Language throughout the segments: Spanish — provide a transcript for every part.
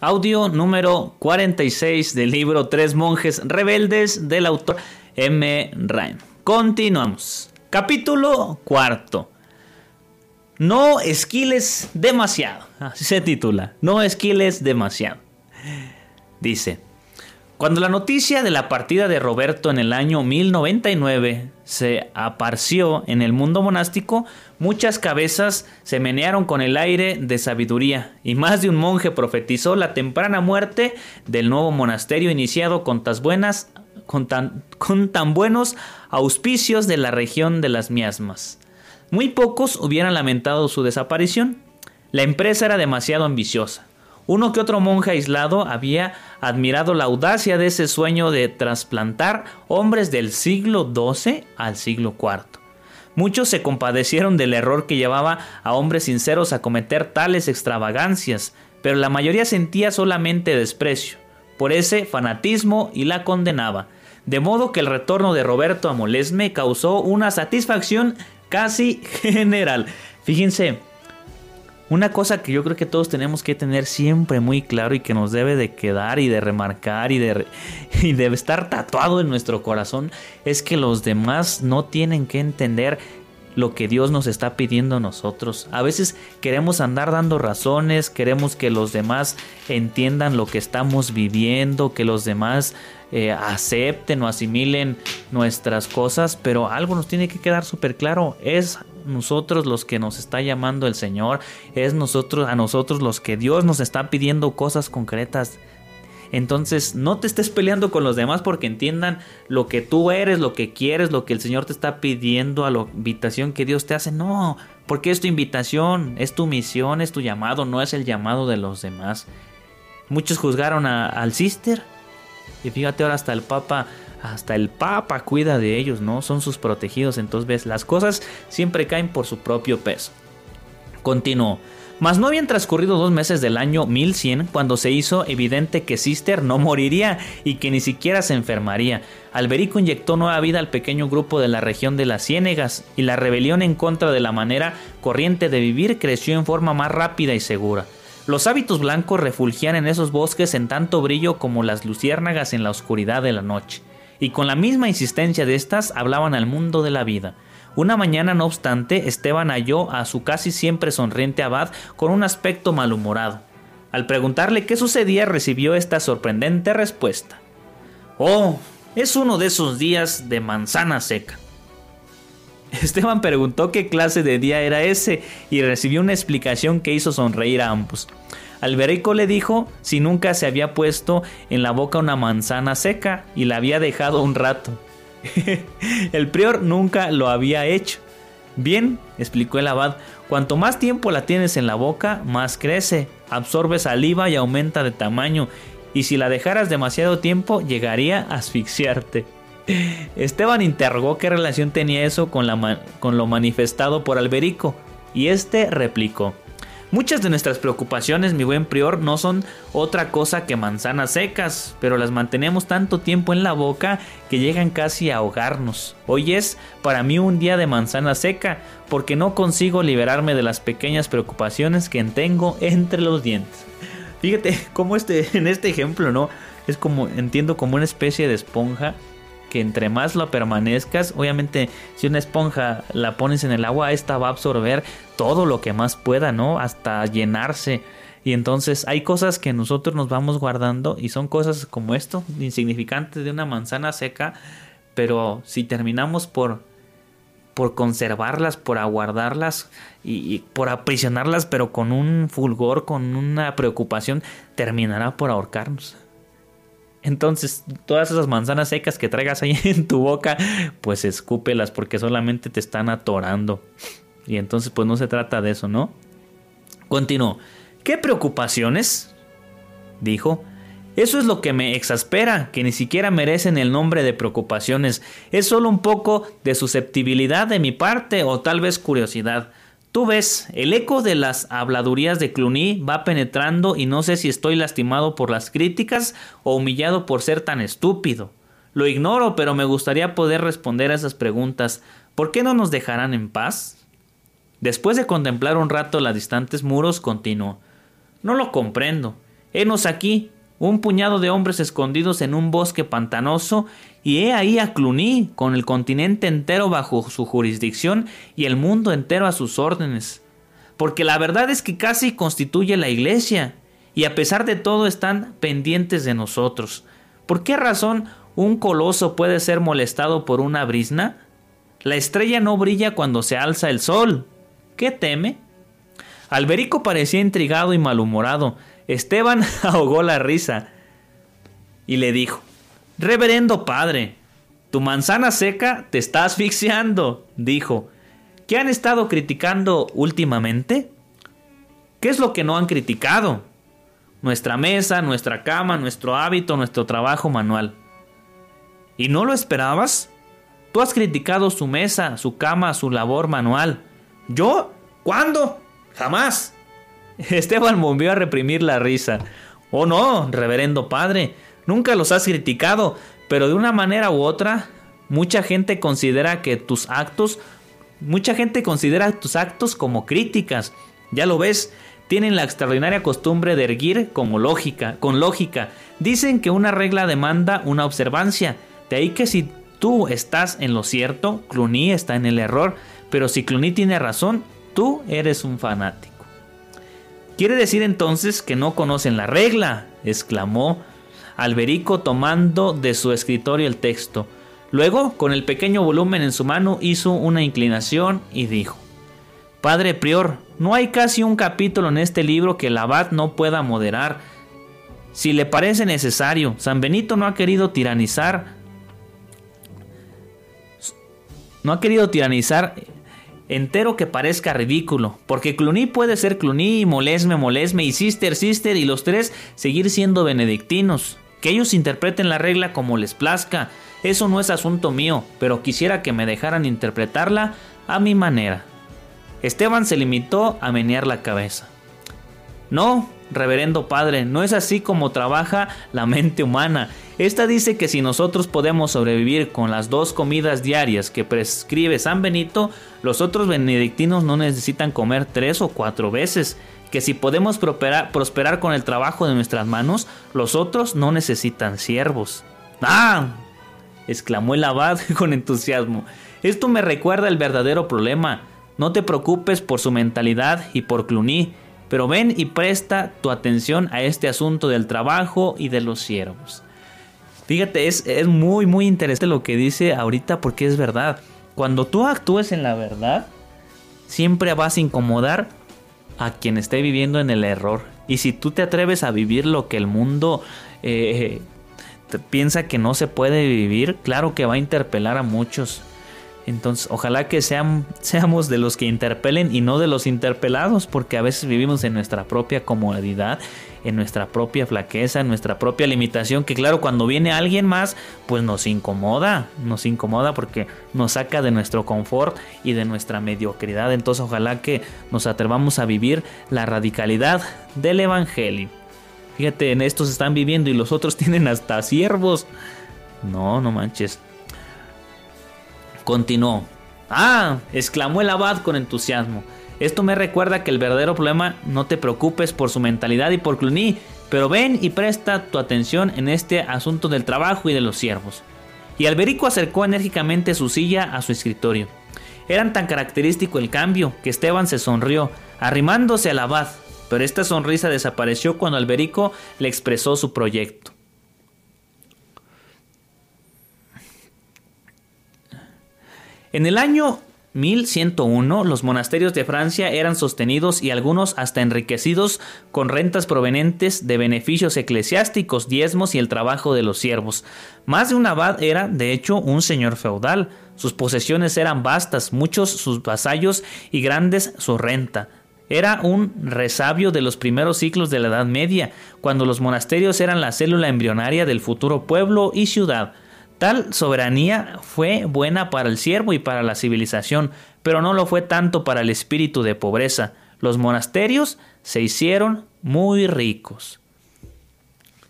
Audio número 46 del libro Tres monjes rebeldes del autor M. Ryan. Continuamos. Capítulo cuarto. No esquiles demasiado. Así se titula. No esquiles demasiado. Dice. Cuando la noticia de la partida de Roberto en el año 1099 se aparció en el mundo monástico, muchas cabezas se menearon con el aire de sabiduría, y más de un monje profetizó la temprana muerte del nuevo monasterio iniciado con buenas con tan buenos auspicios de la región de las miasmas. Muy pocos hubieran lamentado su desaparición. La empresa era demasiado ambiciosa. Uno que otro monje aislado había admirado la audacia de ese sueño de trasplantar hombres del siglo XII al siglo IV. Muchos se compadecieron del error que llevaba a hombres sinceros a cometer tales extravagancias, pero la mayoría sentía solamente desprecio por ese fanatismo y la condenaba, de modo que el retorno de Roberto a Molesme causó una satisfacción casi general. Fíjense, una cosa que yo creo que todos tenemos que tener siempre muy claro y que nos debe de quedar y de remarcar y de, estar tatuado en nuestro corazón es que los demás no tienen que entender lo que Dios nos está pidiendo a nosotros. A veces queremos andar dando razones, queremos que los demás entiendan lo que estamos viviendo, que los demás eh, acepten o asimilen nuestras cosas, pero algo nos tiene que quedar súper claro, es nosotros los que nos está llamando el Señor, es nosotros a nosotros los que Dios nos está pidiendo cosas concretas. Entonces no te estés peleando con los demás porque entiendan lo que tú eres, lo que quieres, lo que el Señor te está pidiendo, a la invitación que Dios te hace. No, porque es tu invitación, es tu misión, es tu llamado, no es el llamado de los demás. Muchos juzgaron al sister y fíjate ahora hasta el Papa hasta el Papa cuida de ellos, ¿no? Son sus protegidos. Entonces, ves, las cosas siempre caen por su propio peso. Continuó. Mas no habían transcurrido dos meses del año 1100 cuando se hizo evidente que Sister no moriría y que ni siquiera se enfermaría. Alberico inyectó nueva vida al pequeño grupo de la región de las Ciénegas y la rebelión en contra de la manera corriente de vivir creció en forma más rápida y segura. Los hábitos blancos refulgían en esos bosques en tanto brillo como las luciérnagas en la oscuridad de la noche y con la misma insistencia de estas hablaban al mundo de la vida. Una mañana, no obstante, Esteban halló a su casi siempre sonriente abad con un aspecto malhumorado. Al preguntarle qué sucedía, recibió esta sorprendente respuesta. Oh, es uno de esos días de manzana seca. Esteban preguntó qué clase de día era ese y recibió una explicación que hizo sonreír a ambos. Alberico le dijo si nunca se había puesto en la boca una manzana seca y la había dejado un rato. el prior nunca lo había hecho. Bien, explicó el abad, cuanto más tiempo la tienes en la boca, más crece, absorbe saliva y aumenta de tamaño, y si la dejaras demasiado tiempo, llegaría a asfixiarte. Esteban interrogó qué relación tenía eso con, con lo manifestado por Alberico, y este replicó. Muchas de nuestras preocupaciones, mi buen prior, no son otra cosa que manzanas secas, pero las mantenemos tanto tiempo en la boca que llegan casi a ahogarnos. Hoy es para mí un día de manzana seca, porque no consigo liberarme de las pequeñas preocupaciones que tengo entre los dientes. Fíjate cómo este, en este ejemplo, ¿no? Es como, entiendo como una especie de esponja que entre más lo permanezcas, obviamente si una esponja la pones en el agua, esta va a absorber todo lo que más pueda, ¿no? Hasta llenarse. Y entonces hay cosas que nosotros nos vamos guardando y son cosas como esto, insignificantes de una manzana seca, pero si terminamos por por conservarlas, por aguardarlas y, y, por aprisionarlas, pero con un fulgor, con una preocupación, terminará por ahorcarnos. Entonces, todas esas manzanas secas que traigas ahí en tu boca, pues escúpelas porque solamente te están atorando. Y entonces, pues no se trata de eso, ¿no? Continuó. ¿Qué preocupaciones? Dijo. Eso es lo que me exaspera, que ni siquiera merecen el nombre de preocupaciones. Es solo un poco de susceptibilidad de mi parte o tal vez curiosidad. Tú ves, el eco de las habladurías de Cluny va penetrando y no sé si estoy lastimado por las críticas o humillado por ser tan estúpido. Lo ignoro, pero me gustaría poder responder a esas preguntas. ¿Por qué no nos dejarán en paz? Después de contemplar un rato los distantes muros, continuó. No lo comprendo. Henos aquí, un puñado de hombres escondidos en un bosque pantanoso, y he ahí a Cluny, con el continente entero bajo su jurisdicción y el mundo entero a sus órdenes. Porque la verdad es que casi constituye la iglesia, y a pesar de todo están pendientes de nosotros. ¿Por qué razón un coloso puede ser molestado por una brisna? La estrella no brilla cuando se alza el sol. ¿Qué teme? Alberico parecía intrigado y malhumorado. Esteban ahogó la risa y le dijo, Reverendo padre, tu manzana seca te está asfixiando, dijo. ¿Qué han estado criticando últimamente? ¿Qué es lo que no han criticado? Nuestra mesa, nuestra cama, nuestro hábito, nuestro trabajo manual. ¿Y no lo esperabas? Tú has criticado su mesa, su cama, su labor manual. ¿Yo? ¿Cuándo? Jamás. Esteban volvió a reprimir la risa. Oh no, reverendo padre, nunca los has criticado, pero de una manera u otra, mucha gente considera que tus actos, mucha gente considera tus actos como críticas. Ya lo ves, tienen la extraordinaria costumbre de erguir como lógica, con lógica. Dicen que una regla demanda una observancia. De ahí que si tú estás en lo cierto, Cluny está en el error, pero si Cluny tiene razón, tú eres un fanático. Quiere decir entonces que no conocen la regla, exclamó Alberico tomando de su escritorio el texto. Luego, con el pequeño volumen en su mano, hizo una inclinación y dijo, Padre Prior, no hay casi un capítulo en este libro que el abad no pueda moderar. Si le parece necesario, San Benito no ha querido tiranizar, no ha querido tiranizar entero que parezca ridículo, porque Cluny puede ser Cluny, Molesme, Molesme y Sister, Sister y los tres seguir siendo benedictinos. Que ellos interpreten la regla como les plazca, eso no es asunto mío, pero quisiera que me dejaran interpretarla a mi manera. Esteban se limitó a menear la cabeza. No, reverendo padre, no es así como trabaja la mente humana. Esta dice que si nosotros podemos sobrevivir con las dos comidas diarias que prescribe San Benito, los otros benedictinos no necesitan comer tres o cuatro veces. Que si podemos prosperar, con el trabajo de nuestras manos, los otros no necesitan siervos. ¡Ah! exclamó el abad con entusiasmo. Esto me recuerda el verdadero problema. No te preocupes por su mentalidad y por Cluny pero ven y presta tu atención a este asunto del trabajo y de los siervos. Fíjate, es, es muy, muy interesante lo que dice ahorita porque es verdad. Cuando tú actúes en la verdad, siempre vas a incomodar a quien esté viviendo en el error. Y si tú te atreves a vivir lo que el mundo eh, piensa que no se puede vivir, claro que va a interpelar a muchos. Entonces, ojalá que seamos de los que interpelen y no de los interpelados, porque a veces vivimos en nuestra propia comodidad, en nuestra propia flaqueza, en nuestra propia limitación, que claro, cuando viene alguien más, pues nos incomoda, nos incomoda porque nos saca de nuestro confort y de nuestra mediocridad. Entonces, ojalá que nos atrevamos a vivir la radicalidad del Evangelio. Fíjate, en estos están viviendo y los otros tienen hasta siervos. No, no manches. Continuó. Ah, exclamó el abad con entusiasmo. Esto me recuerda que el verdadero problema no te preocupes por su mentalidad y por Cluny, pero ven y presta tu atención en este asunto del trabajo y de los siervos. Y Alberico acercó enérgicamente su silla a su escritorio. Era tan característico el cambio que Esteban se sonrió, arrimándose al abad, pero esta sonrisa desapareció cuando Alberico le expresó su proyecto. En el año 1101 los monasterios de Francia eran sostenidos y algunos hasta enriquecidos con rentas provenientes de beneficios eclesiásticos, diezmos y el trabajo de los siervos. Más de un abad era, de hecho, un señor feudal. Sus posesiones eran vastas, muchos sus vasallos y grandes su renta. era un resabio de los primeros ciclos de la Edad Media, cuando los monasterios eran la célula embrionaria del futuro pueblo y ciudad. Tal soberanía fue buena para el siervo y para la civilización, pero no lo fue tanto para el espíritu de pobreza. Los monasterios se hicieron muy ricos.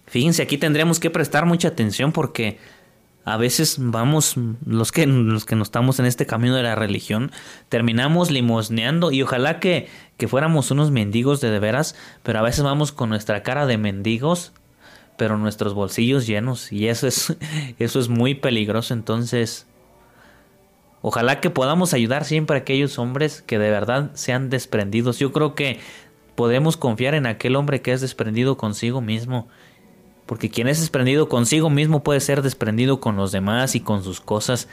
Fíjense, aquí tendremos que prestar mucha atención porque a veces vamos, los que, los que no estamos en este camino de la religión, terminamos limosneando y ojalá que, que fuéramos unos mendigos de de veras, pero a veces vamos con nuestra cara de mendigos, pero nuestros bolsillos llenos y eso es, eso es muy peligroso. Entonces, ojalá que podamos ayudar siempre a aquellos hombres que de verdad sean desprendidos. Yo creo que podemos confiar en aquel hombre que es desprendido consigo mismo porque quien es desprendido consigo mismo puede ser desprendido con los demás y con sus cosas.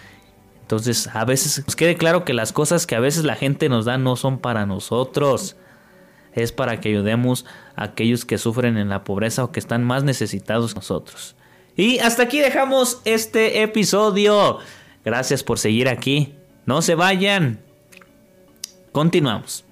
Entonces, a veces nos quede claro que las cosas que a veces la gente nos da no son para nosotros. Es para que ayudemos a aquellos que sufren en la pobreza o que están más necesitados que nosotros. Y hasta aquí dejamos este episodio. Gracias por seguir aquí. No se vayan. Continuamos.